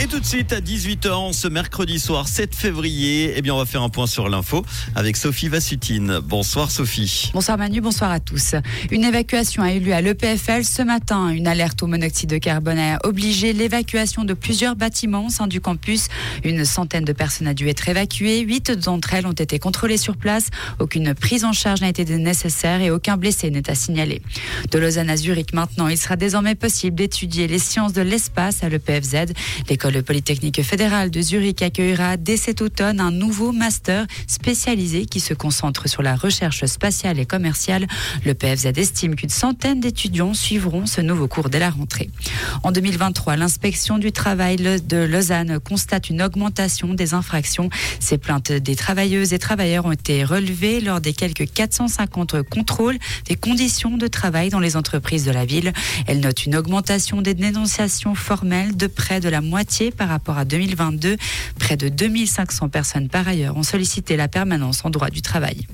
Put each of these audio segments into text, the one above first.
Et tout de suite à 18h, ce mercredi soir 7 février, eh bien on va faire un point sur l'info avec Sophie Vassutine. Bonsoir Sophie. Bonsoir Manu, bonsoir à tous. Une évacuation a eu lieu à l'EPFL ce matin. Une alerte au monoxyde de carbone a obligé l'évacuation de plusieurs bâtiments au sein du campus. Une centaine de personnes a dû être évacuées. Huit d'entre elles ont été contrôlées sur place. Aucune prise en charge n'a été nécessaire et aucun blessé n'est à signaler. De Lausanne à Zurich maintenant, il sera désormais possible d'étudier les sciences de l'espace à l'EPFZ. Le Polytechnique fédéral de Zurich accueillera dès cet automne un nouveau master spécialisé qui se concentre sur la recherche spatiale et commerciale. Le PFZ estime qu'une centaine d'étudiants suivront ce nouveau cours dès la rentrée. En 2023, l'inspection du travail de Lausanne constate une augmentation des infractions. Ces plaintes des travailleuses et travailleurs ont été relevées lors des quelques 450 contrôles des conditions de travail dans les entreprises de la ville. Elle note une augmentation des dénonciations formelles de près de la moitié par rapport à 2022. Près de 2500 personnes par ailleurs ont sollicité la permanence en droit du travail.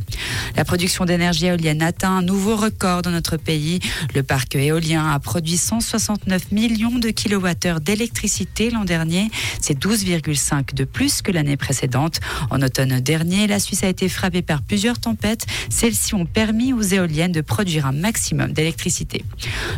La production d'énergie éolienne atteint un nouveau record dans notre pays. Le parc éolien a produit 169 millions de kilowattheures d'électricité l'an dernier. C'est 12,5 de plus que l'année précédente. En automne dernier, la Suisse a été frappée par plusieurs tempêtes. Celles-ci ont permis aux éoliennes de produire un maximum d'électricité.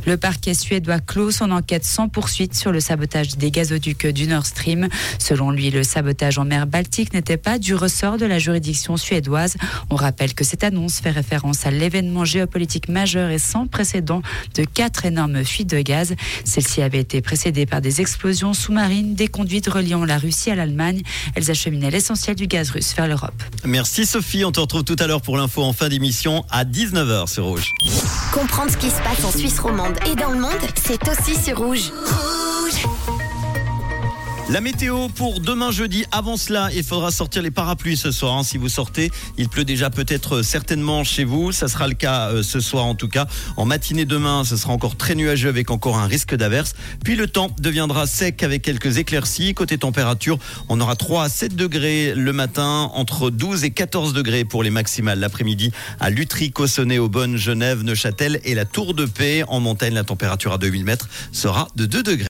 Le parquet suédois clôt son enquête sans poursuite sur le sabotage des gazoducs du Nord Stream. Selon lui, le sabotage en mer Baltique n'était pas du ressort de la juridiction suédoise. On rappelle que cette annonce fait référence à l'événement géopolitique majeur et sans précédent de quatre énormes fuites de gaz. Celle-ci avait été précédée par des explosions sous-marines, des conduites reliant la Russie à l'Allemagne. Elles acheminaient l'essentiel du gaz russe vers l'Europe. Merci Sophie, on te retrouve tout à l'heure pour l'info en fin d'émission à 19h sur Rouge. Comprendre ce qui se passe en Suisse romande et dans le monde, c'est aussi sur Rouge. La météo pour demain jeudi. Avant cela, il faudra sortir les parapluies ce soir. Hein. Si vous sortez, il pleut déjà peut-être euh, certainement chez vous. Ça sera le cas euh, ce soir en tout cas. En matinée demain, ce sera encore très nuageux avec encore un risque d'averse. Puis le temps deviendra sec avec quelques éclaircies. Côté température, on aura 3 à 7 degrés le matin, entre 12 et 14 degrés pour les maximales l'après-midi à Lutry, Cossonay, Aubonne, Genève, Neuchâtel et la Tour de Paix. En montagne, la température à 2000 mètres sera de 2 degrés.